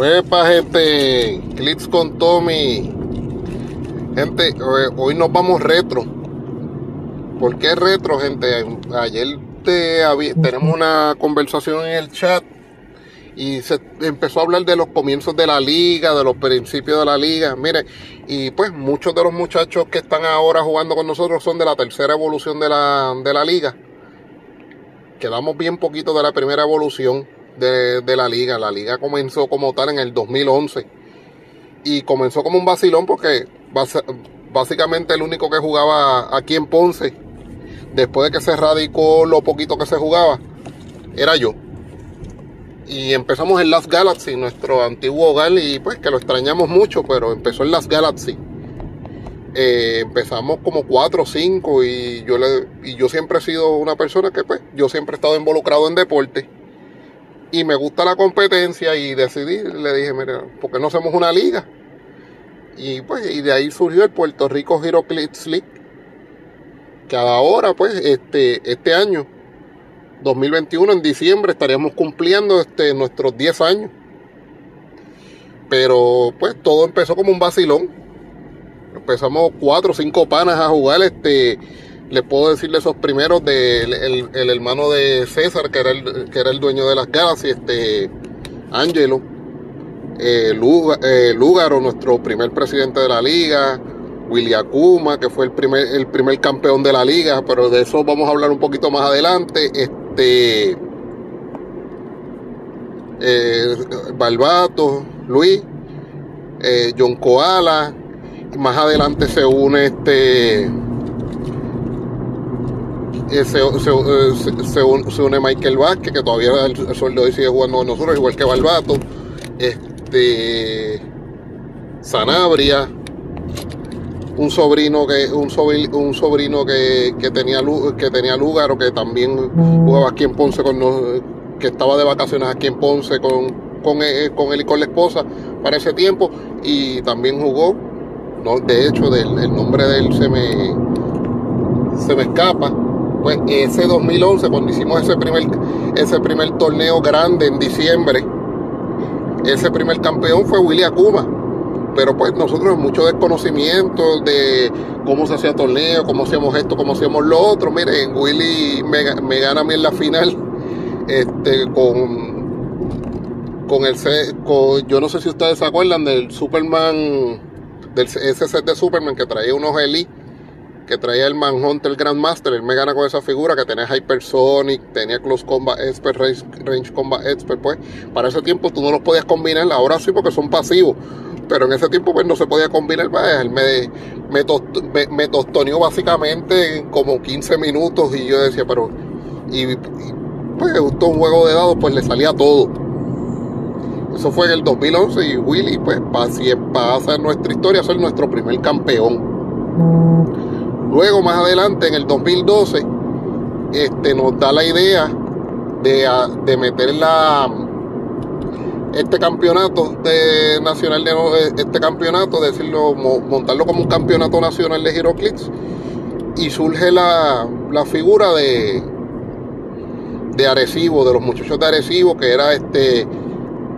Pues gente, clics con Tommy. Gente, hoy nos vamos retro. ¿Por qué retro, gente? Ayer tenemos una conversación en el chat y se empezó a hablar de los comienzos de la liga, de los principios de la liga. Mire, y pues muchos de los muchachos que están ahora jugando con nosotros son de la tercera evolución de la, de la liga. Quedamos bien poquito de la primera evolución de, la liga. La liga comenzó como tal en el 2011 y comenzó como un vacilón porque básicamente el único que jugaba aquí en Ponce, después de que se radicó lo poquito que se jugaba, era yo. Y empezamos en Last Galaxy, nuestro antiguo hogar, y pues que lo extrañamos mucho, pero empezó en Last Galaxy. Eh, empezamos como 4 o 5 y yo, le, y yo siempre he sido una persona que pues yo siempre he estado involucrado en deporte y me gusta la competencia y decidí, le dije, mira, ¿por qué no hacemos una liga? Y pues, y de ahí surgió el Puerto Rico Hero Clips League, que ahora, pues, este, este año, 2021, en diciembre, estaríamos cumpliendo este, nuestros 10 años. Pero, pues, todo empezó como un vacilón. Empezamos cuatro o cinco panas a jugar, este, les puedo decirle esos primeros del el, hermano de César, que era el, que era el dueño de las Galaxy, este Angelo, eh, eh, Lúgaro, nuestro primer presidente de la liga, William Kuma, que fue el primer, el primer campeón de la liga, pero de eso vamos a hablar un poquito más adelante. Este eh, Balbato, Luis, eh, John Koala, más adelante se une este eh, se, une Michael Vázquez, que todavía el, sueldo hoy sigue jugando con nosotros, igual que Barbato. Este. Sanabria. Un sobrino que un sobrino, un sobrino que, tenía que tenía lugar o que también jugaba aquí en Ponce con que estaba de vacaciones aquí en Ponce con, con, él, con él y con la esposa para ese tiempo y también jugó no, de hecho del, el nombre de él se me se me escapa pues ese 2011, cuando hicimos ese primer, ese primer torneo grande en diciembre, ese primer campeón fue Willy Akuma. Pero pues nosotros mucho desconocimiento de cómo se hacía torneo, cómo hacíamos esto, cómo hacíamos lo otro. Miren, Willy me, gana a mí en la final este, con, con el con, yo no sé si ustedes se acuerdan del Superman, del ese set de Superman que traía unos Elite que traía el Manhunter Grandmaster, él me gana con esa figura que tenía Hypersonic, tenía Close Combat Expert, Range, Combat Expert, pues para ese tiempo tú no los podías combinar, ahora sí porque son pasivos, pero en ese tiempo pues no se podía combinar, pues, él me, me, me, tostoneó básicamente en como 15 minutos y yo decía, pero, y, pues justo un juego de dados pues le salía todo. Eso fue en el 2011 y Willy pues pasa en nuestra historia ser nuestro primer campeón. Luego, más adelante, en el 2012, este, nos da la idea de, de meter la, este campeonato de nacional de este campeonato, decirlo, montarlo como un campeonato nacional de Giroclix y surge la, la figura de de Arecibo, de los muchachos de Arecibo, que era este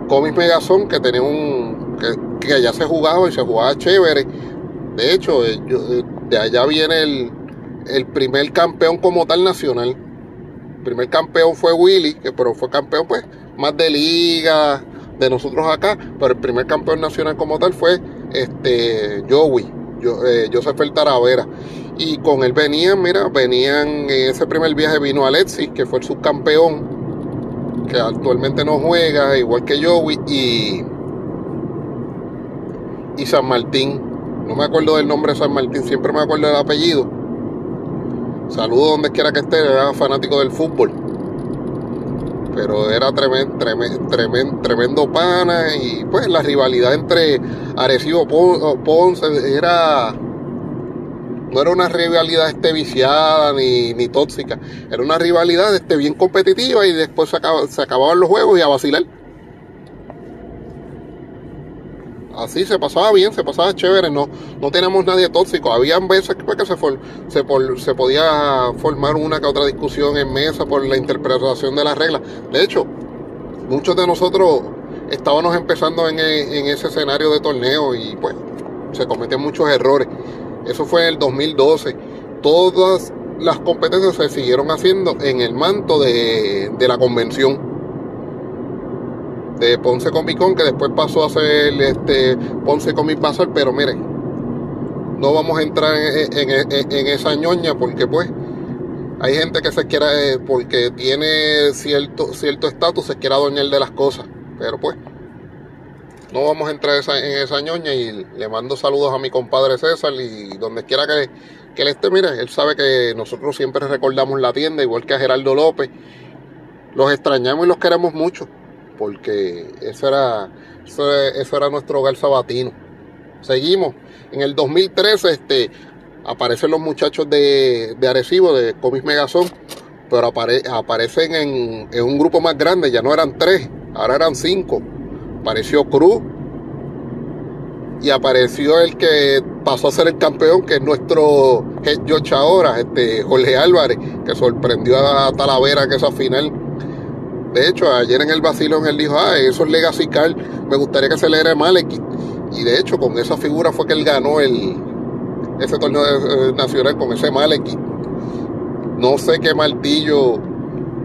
Comis Megazón, que tenía un que, que, allá se jugaba y se jugaba chévere. De hecho, eh, yo, eh, de allá viene el, primer campeón como tal nacional. El primer campeón fue Willy, que pero fue campeón pues más de liga de nosotros acá, pero el primer campeón nacional como tal fue este Joey, yo, eh, Joseph El Taravera. Y con él venían, mira, venían, en ese primer viaje vino Alexis, que fue el subcampeón, que actualmente no juega, igual que Joey, y, y San Martín no me acuerdo del nombre de San Martín, siempre me acuerdo del apellido. Saludo donde quiera que esté, era fanático del fútbol. Pero era tremendo, tremendo, tremendo, pana y pues la rivalidad entre Arecibo Ponce era no era una rivalidad este viciada ni, ni tóxica, era una rivalidad este bien competitiva y después se, se acababan los juegos y a vacilar. Así se pasaba bien, se pasaba chévere, no, no teníamos nadie tóxico. Habían veces que, pues, se, podía formar una que otra discusión en mesa por la interpretación de las reglas. De hecho, muchos de nosotros estábamos empezando en, e, ese escenario de torneo y pues se cometen muchos errores. Eso fue en el 2012. Todas las competencias se siguieron haciendo en el manto de la convención de Ponce Comic Con, que después pasó a ser este Ponce Comic Bazar, pero miren, no vamos a entrar en, esa ñoña porque pues hay gente que se quiera, eh, porque tiene cierto cierto estatus, se quiera adueñar de las cosas, pero pues no vamos a entrar en esa ñoña y le mando saludos a mi compadre César y donde quiera que, que él esté, mire, él sabe que nosotros siempre recordamos la tienda, igual que a Gerardo López, los extrañamos y los queremos mucho porque eso era, eso, era nuestro hogar sabatino. Seguimos. En el 2013 este, aparecen los muchachos de, de Arecibo, de Comics Megazón, pero aparecen en, en, un grupo más grande, ya no eran tres, ahora eran cinco. Apareció Cruz y apareció el que pasó a ser el campeón, que es nuestro head ahora, este Jorge Álvarez, que sorprendió a Talavera que esa final de hecho, ayer en el vacilón él dijo, ah, eso es Legacy Car, me gustaría que se le diera Malekith. Y de hecho, con esa figura fue que él ganó el, ese torneo eh, nacional con ese Malekith. No sé qué martillo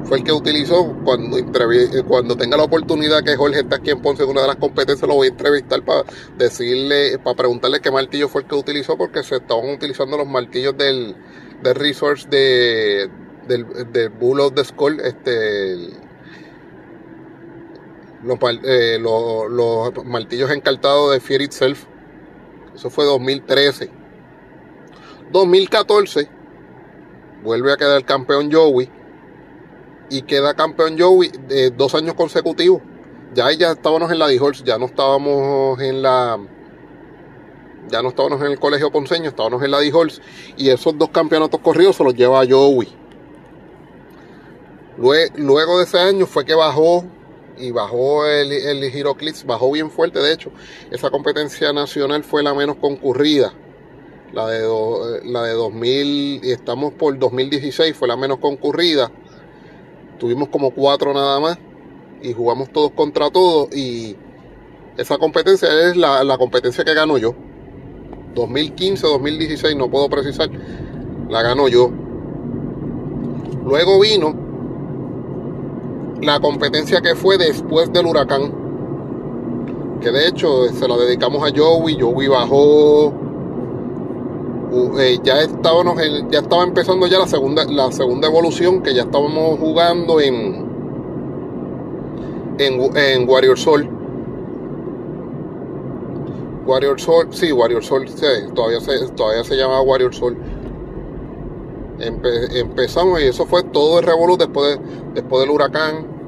fue el que utilizó. Cuando, eh, cuando tenga la oportunidad que Jorge está aquí en Ponce en una de las competencias, lo voy a entrevistar para decirle, para preguntarle qué martillo fue el que utilizó, porque se estaban utilizando los martillos del, del Resource de, del, del Bull of the Skull, este, eh, los, los, martillos encartados de Fear Itself. Eso fue 2013. 2014 vuelve a quedar campeón Joey y queda campeón Joey de dos años consecutivos. Ya ya estábamos en la d ya no estábamos en la ya no estábamos en el colegio ponceño, estábamos en la d y esos dos campeonatos corridos se los lleva a Joey. Luego de ese año fue que bajó y bajó el, el bajó bien fuerte. De hecho, esa competencia nacional fue la menos concurrida. La de, la de 2000, y estamos por 2016, fue la menos concurrida. Tuvimos como cuatro nada más y jugamos todos contra todos. Y esa competencia es la, la competencia que gano yo. 2015, 2016, no puedo precisar, la gano yo. Luego vino la competencia que fue después del huracán. Que de hecho se la dedicamos a Joey. Joey bajó. Eh, ya estábamos ya estaba empezando ya la segunda, la segunda evolución que ya estábamos jugando en en, en Warrior Soul. Warrior Soul, sí, Warrior Soul, todavía, se, todavía se llama Warrior Empezamos y eso fue todo el revolú después, después del huracán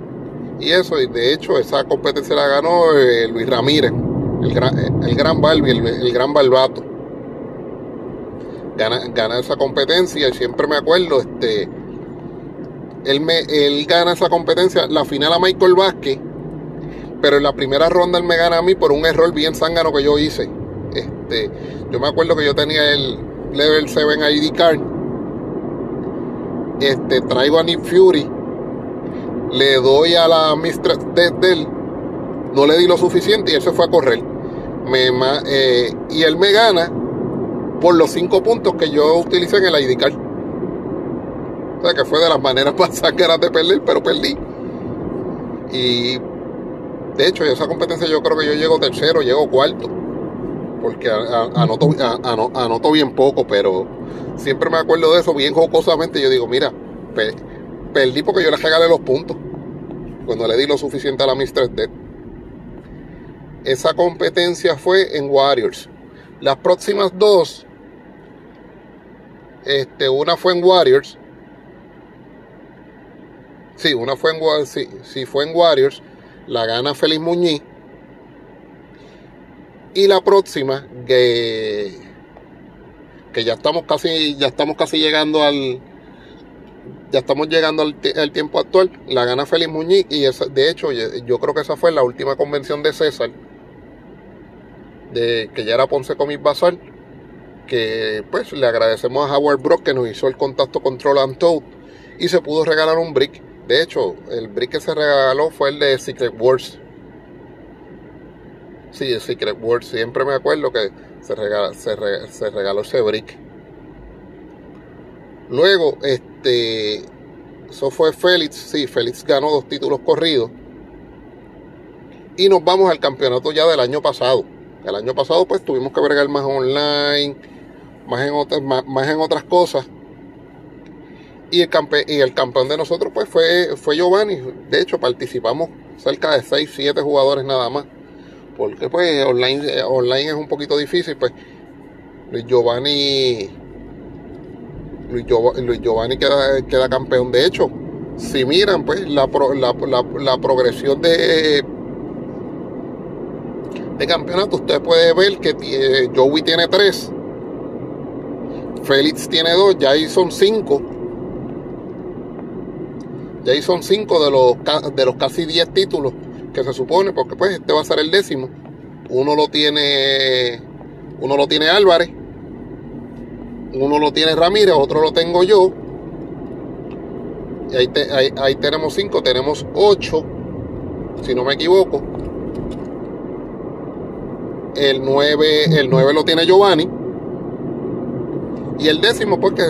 y eso, y de hecho esa competencia la ganó eh, Luis Ramírez, el gran, el gran Balbi, el, gran Balbato. Gana, gana, esa competencia y siempre me acuerdo, este, él, me, él gana esa competencia, la final a Michael Vázquez, pero en la primera ronda él me gana a mí por un error bien zángano que yo hice. Este, yo me acuerdo que yo tenía el Level 7 ID card. Este, traigo a Nick Fury le doy a la mistress de, él, no le di lo suficiente y él se fue a correr. Me, eh, y él me gana por los cinco puntos que yo utilicé en el ID. O sea que fue de las maneras más sangras de perder, pero perdí. Y de hecho, en esa competencia yo creo que yo llego tercero, llego cuarto. Porque anoto, anoto bien poco, pero siempre me acuerdo de eso bien jocosamente. Yo digo, mira, Perdí porque yo le regalé los puntos. Cuando le di lo suficiente a la Mistress Dead. Esa competencia fue en Warriors. Las próximas dos. Este, una fue en Warriors. Sí, una fue en sí, sí fue en Warriors. La gana Félix Muñiz. Y la próxima, que, que ya estamos casi, ya estamos casi llegando al, ya estamos llegando al, tiempo actual, la gana Félix Muñiz y de hecho yo creo que esa fue la última convención de César, de, que ya era Ponce Comic Bazar, que pues le agradecemos a Howard Brock que nos hizo el contacto con Troll and Toad y se pudo regalar un brick. De hecho, el brick que se regaló fue el de Secret Wars. Sí, el Secret World. Siempre me acuerdo que se, se, regaló ese brick. Luego, este. Eso fue Félix. Sí, Félix ganó dos títulos corridos. Y nos vamos al campeonato ya del año pasado. El año pasado, pues tuvimos que bregar más online, más en otras, más, en otras cosas. Y el, y el campeón de nosotros, pues fue, fue Giovanni. De hecho, participamos cerca de 6, 7 jugadores nada más porque pues online, eh, online es un poquito difícil, pues Luis Giovanni Luis Giovanni, queda, queda, campeón. De hecho, si miran pues la, la, progresión de de campeonato, usted puede ver que Joey tiene 3, Félix tiene 2, ya ahí son 5. Ya ahí son 5 de los, de los casi 10 títulos se supone, porque pues este va a ser el décimo. Uno lo tiene, uno lo tiene Álvarez, uno lo tiene Ramírez, otro lo tengo yo. Y ahí, ahí, tenemos cinco, tenemos ocho, si no me equivoco. El 9, el 9 lo tiene Giovanni. Y el décimo, pues que,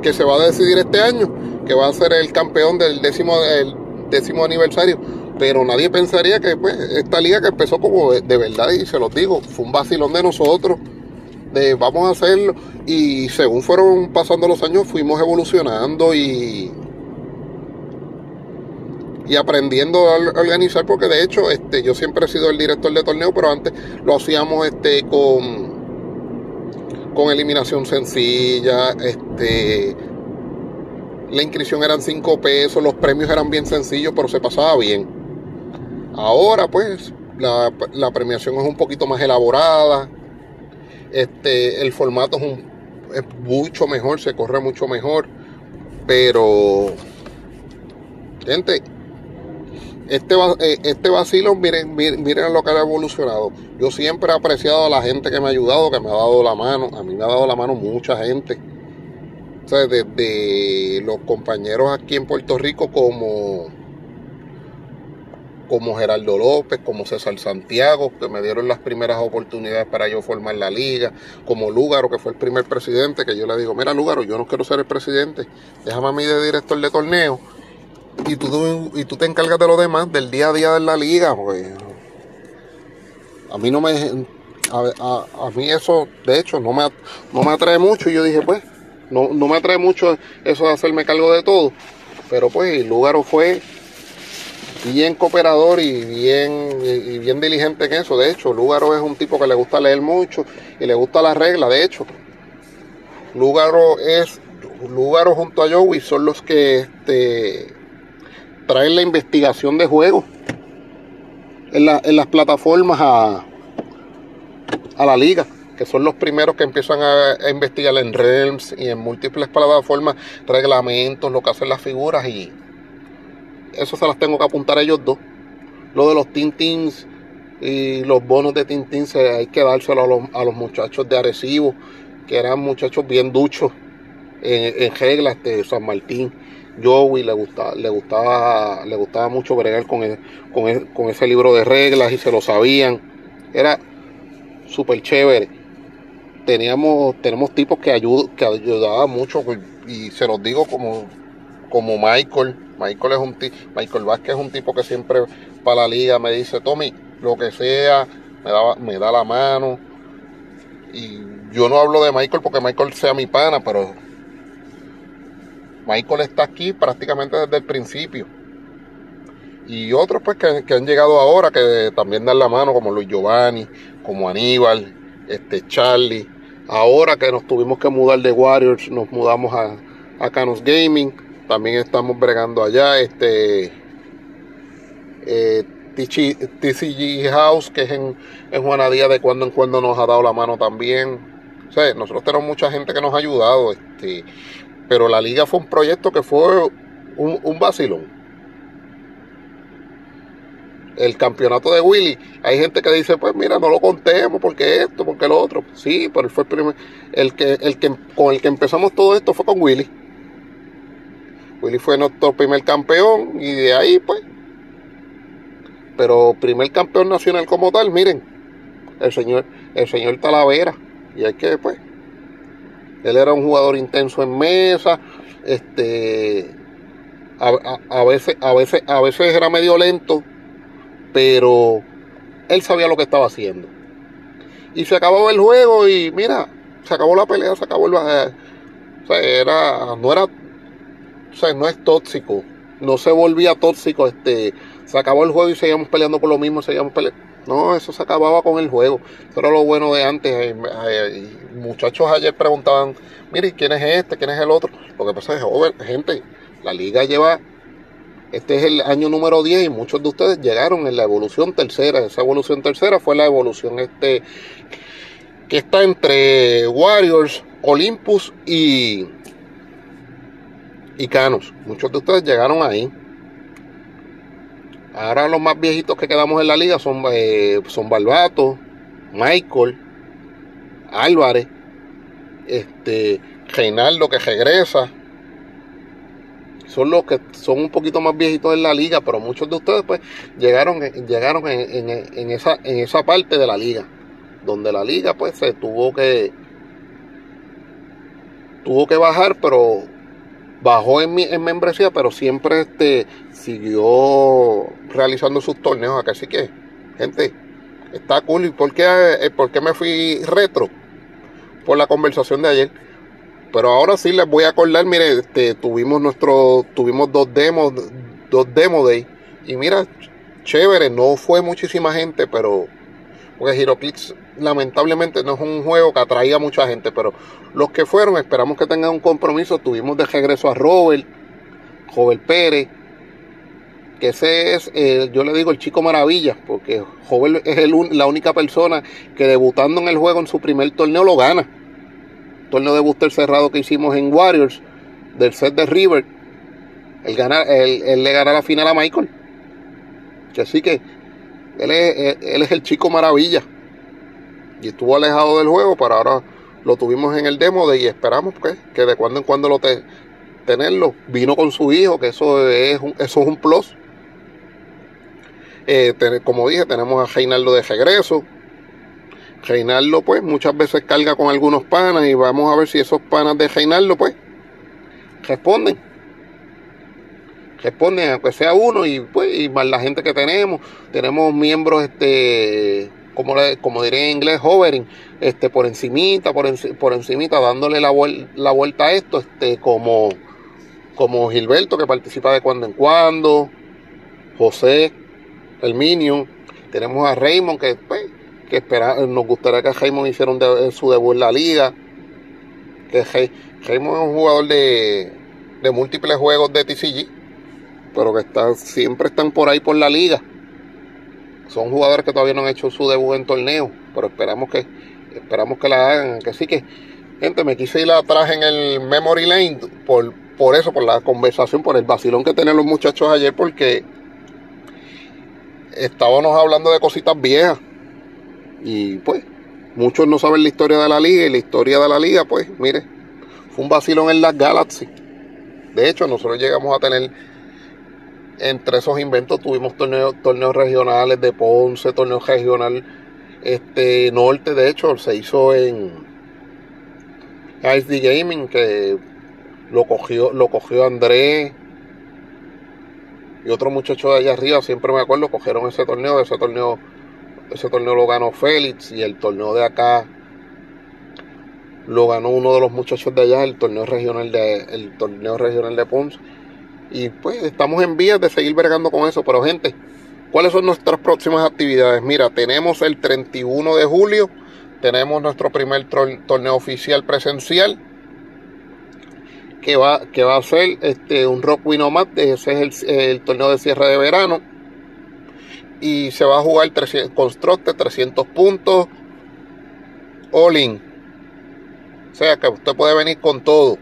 que se va a decidir este año, que va a ser el campeón del décimo, el décimo aniversario pero nadie pensaría que pues, esta liga que empezó como de, verdad, y se los digo, fue un vacilón de nosotros, de vamos a hacerlo, y según fueron pasando los años fuimos evolucionando y, y aprendiendo a organizar, porque de hecho este, yo siempre he sido el director de torneo, pero antes lo hacíamos este, con, con eliminación sencilla, este, la inscripción eran 5 pesos, los premios eran bien sencillos, pero se pasaba bien. Ahora pues la, premiación es un poquito más elaborada, este, el formato es, mucho mejor, se corre mucho mejor, pero gente, este, eh, este vacilo, miren, miren, lo que ha evolucionado. Yo siempre he apreciado a la gente que me ha ayudado, que me ha dado la mano. A mí me ha dado la mano mucha gente. O sea, desde los compañeros aquí en Puerto Rico como como Gerardo López, como César Santiago, que me dieron las primeras oportunidades para yo formar la liga, como Lúgaro, que fue el primer presidente, que yo le digo, mira Lúgaro, yo no quiero ser el presidente, déjame a mí de director de torneo y tú, y tú te encargas de lo demás, del día a día de la liga, pues a mí no me... A, mí eso, de hecho, no me, no me atrae mucho y yo dije, pues, no, no me atrae mucho eso de hacerme cargo de todo, pero pues Lúgaro fue bien cooperador y bien, y bien diligente en eso. De hecho, Lúgaro es un tipo que le gusta leer mucho y le gusta la regla. De hecho, Lúgaro es Lúgaro junto a Joey son los que este, traen la investigación de juegos en, las plataformas a, a la liga que son los primeros que empiezan a, investigar en Realms y en múltiples plataformas, reglamentos, lo que hacen las figuras y, eso se las tengo que apuntar a ellos dos. Lo de los Tintins y los bonos de Tintín hay que dárselo a los, muchachos de Arecibo, que eran muchachos bien duchos en, reglas de San Martín. Joey le gustaba, le gustaba, le gustaba mucho bregar con, con, ese libro de reglas y se lo sabían. Era súper chévere. Teníamos, tenemos tipos que, ayud, que ayudaban mucho y se los digo como, como Michael, Michael es un Michael Vázquez es un tipo que siempre para la liga me dice, Tommy, lo que sea, me da, me da la mano. Y yo no hablo de Michael porque Michael sea mi pana, pero Michael está aquí prácticamente desde el principio. Y otros pues que, han llegado ahora que también dan la mano, como Luis Giovanni, como Aníbal, este Charlie. Ahora que nos tuvimos que mudar de Warriors, nos mudamos a, a Canos Gaming también estamos bregando allá. Este eh, TCG House, que es en, en Juanadía, de cuando en cuando nos ha dado la mano también. O sea, nosotros tenemos mucha gente que nos ha ayudado. Este, pero la liga fue un proyecto que fue un, un vacilón el campeonato de Willy, hay gente que dice, pues mira, no lo contemos porque esto, porque lo otro. Sí, pero fue el primer, el que, el que con el que empezamos todo esto fue con Willy. Willy fue nuestro primer campeón y de ahí pues pero primer campeón nacional como tal, miren, el señor, el señor Talavera. Y hay que, pues, él era un jugador intenso en mesa, este, a, veces, a veces, a veces era medio lento, pero él sabía lo que estaba haciendo. Y se acabó el juego y mira, se acabó la pelea, se acabó el... Eh, o sea, era, no era, o sea, no es tóxico, no se volvía tóxico, este, se acabó el juego y seguíamos peleando por lo mismo, seguíamos peleando. No, eso se acababa con el juego. Eso era lo bueno de antes. Eh, eh, muchachos ayer preguntaban, mire, ¿quién es este? ¿Quién es el otro? Lo que pasa es, joven, gente, la liga lleva, este es el año número 10 y muchos de ustedes llegaron en la evolución tercera. Esa evolución tercera fue la evolución este que está entre Warriors, Olympus y, Muchos de ustedes llegaron ahí. Ahora los más viejitos que quedamos en la liga son, eh, son Barbato, Michael, Álvarez, este, Reinaldo que regresa. Son los que son un poquito más viejitos en la liga, pero muchos de ustedes pues llegaron, llegaron en esa, en esa parte de la liga donde la liga pues se tuvo que tuvo que bajar, pero bajó en, mi, en membresía, pero siempre este siguió realizando sus torneos acá. Así que, gente, está cool. ¿Y por qué, eh, por qué me fui retro? Por la conversación de ayer. Pero ahora sí les voy a acordar, mire, este, tuvimos nuestro, tuvimos dos demos, dos demo day. Y mira, chévere, no fue muchísima gente, pero porque HeroClix lamentablemente no es un juego que atraía a mucha gente, pero los que fueron esperamos que tengan un compromiso. Tuvimos de regreso a Robert, Robert Pérez, que ese es, yo le digo el chico maravilla, porque Robert es la única persona que debutando en el juego en su primer torneo lo gana. torneo de booster cerrado que hicimos en Warriors, del set de River, él, gana, él, le gana la final a Michael. Así que él es, él es el chico maravilla y estuvo alejado del juego, pero ahora lo tuvimos en el demo de, y esperamos pues, que de cuando en cuando lo te, tenerlo. Vino con su hijo, que eso es un, eso es un plus. Eh, como dije, tenemos a Reinaldo de regreso. Reinaldo, pues, muchas veces carga con algunos panas y vamos a ver si esos panas de Reinaldo, pues, responden. Responden, aunque sea uno, y pues, y más la gente que tenemos. Tenemos miembros, este como, le, como diré en inglés, hovering, este, por encimita, por, por encimita, dándole la, la vuelta a esto, este, como, como Gilberto, que participa de cuando en cuando, José, el Minion, tenemos a Raymond, que, pues, que espera, nos gustaría que Raymond hiciera su debut en la liga, que Raymond es un jugador de, de múltiples juegos de TCG, pero que está, siempre están por ahí por la liga son jugadores que todavía no han hecho su debut en torneo, pero esperamos que esperamos que la hagan. Que sí que, gente, me quise ir atrás en el Memory Lane por, por eso, por la conversación, por el vacilón que tenían los muchachos ayer, porque estábamos hablando de cositas viejas. Y pues, muchos no saben la historia de la liga, y la historia de la liga, pues, mire, fue un vacilón en las Galaxy. De hecho, nosotros llegamos a tener entre esos inventos tuvimos torneos, regionales de Ponce, torneos regional este norte, de hecho se hizo en SD Gaming que lo cogió, lo cogió Andrés y otro muchacho de allá arriba, siempre me acuerdo, cogieron ese torneo, ese torneo, ese torneo lo ganó Félix y el torneo de acá lo ganó uno de los muchachos de allá, el torneo regional de, el torneo regional de Ponce y pues estamos en vías de seguir vergando con eso. Pero gente, ¿cuáles son nuestras próximas actividades? Mira, tenemos el 31 de julio, tenemos nuestro primer torneo oficial presencial. Que va, que va a ser este, un Rock Winomat, ese es el, torneo de cierre de verano. Y se va a jugar 300, constructe 300 puntos, all in. O sea que usted puede venir con todo.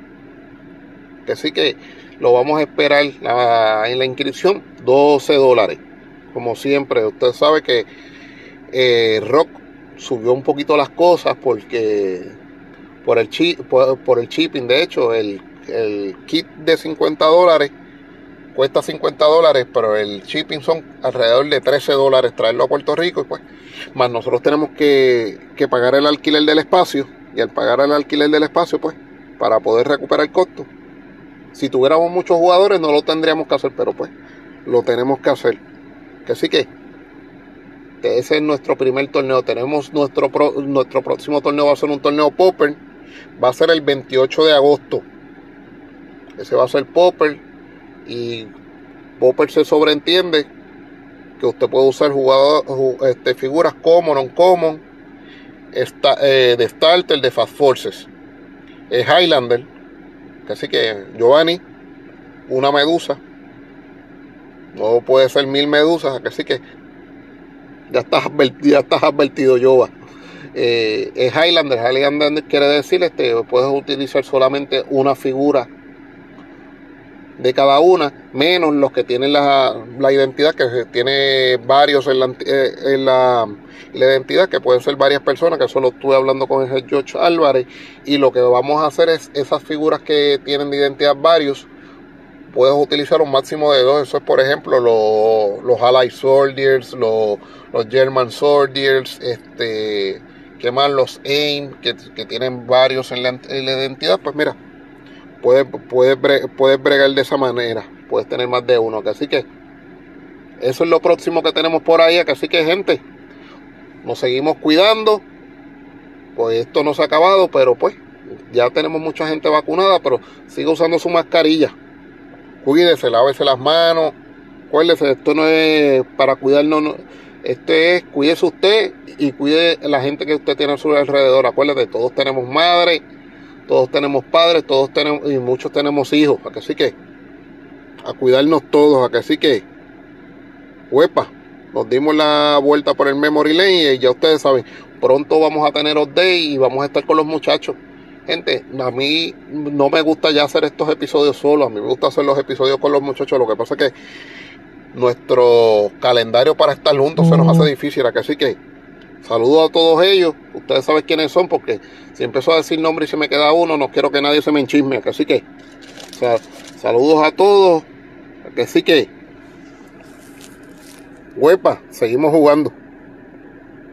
Que sí que lo vamos a esperar en la inscripción 12 dólares. Como siempre, usted sabe que eh, Rock subió un poquito las cosas porque por el, por, el shipping, de hecho, el, kit de 50 dólares cuesta 50 dólares, pero el shipping son alrededor de 13 dólares traerlo a Puerto Rico y pues más nosotros tenemos que, que pagar el alquiler del espacio y al pagar el alquiler del espacio pues para poder recuperar el costo. Si tuviéramos muchos jugadores no lo tendríamos que hacer, pero pues lo tenemos que hacer. Que así que, que ese es nuestro primer torneo. Tenemos nuestro, nuestro próximo torneo va a ser un torneo Popper. Va a ser el 28 de agosto. Ese va a ser Popper. Y Popper se sobreentiende que usted puede usar jugador, este, figuras common, non common, esta, eh, de starter, de fast forces. Es Highlander. Así que Giovanni, una medusa. No puede ser mil medusas. Así que ya estás, ya estás advertido, Jova. Eh, es Highlander. Highlander quiere decir este, puedes utilizar solamente una figura de cada una, menos los que tienen la, identidad, que tiene varios en, la, eh, en la, identidad, que pueden ser varias personas, que solo estuve hablando con el George Álvarez, y lo que vamos a hacer es esas figuras que tienen de identidad varios, puedes utilizar un máximo de dos, eso es por ejemplo los, los Allied Soldiers, los, los German Soldiers, este, que más los AIM, que, tienen varios en la, en la identidad, pues mira, puedes, puedes, puedes bregar de esa manera. Puedes tener más de uno. Así que eso es lo próximo que tenemos por ahí. Así que gente, nos seguimos cuidando. Pues esto no se ha acabado, pero pues ya tenemos mucha gente vacunada, pero sigue usando su mascarilla. Cuídese, lávese las manos. Acuérdese, esto no es para cuidarnos. Esto es cuídese usted y cuide la gente que usted tiene a su alrededor. Acuérdate, todos tenemos madre todos tenemos padres, todos tenemos y muchos tenemos hijos, así que a cuidarnos todos, así que huepa, nos dimos la vuelta por el memory lane y ya ustedes saben, pronto vamos a tener update y vamos a estar con los muchachos. Gente, a mí no me gusta ya hacer estos episodios solos, a mí me gusta hacer los episodios con los muchachos, lo que pasa es que nuestro calendario para estar juntos se nos hace difícil, así que Saludos a todos ellos. Ustedes saben quiénes son porque si empezó a decir nombre y se me queda uno, no quiero que nadie se me enchisme. Así que, saludos a todos. Así que, huepa, seguimos jugando.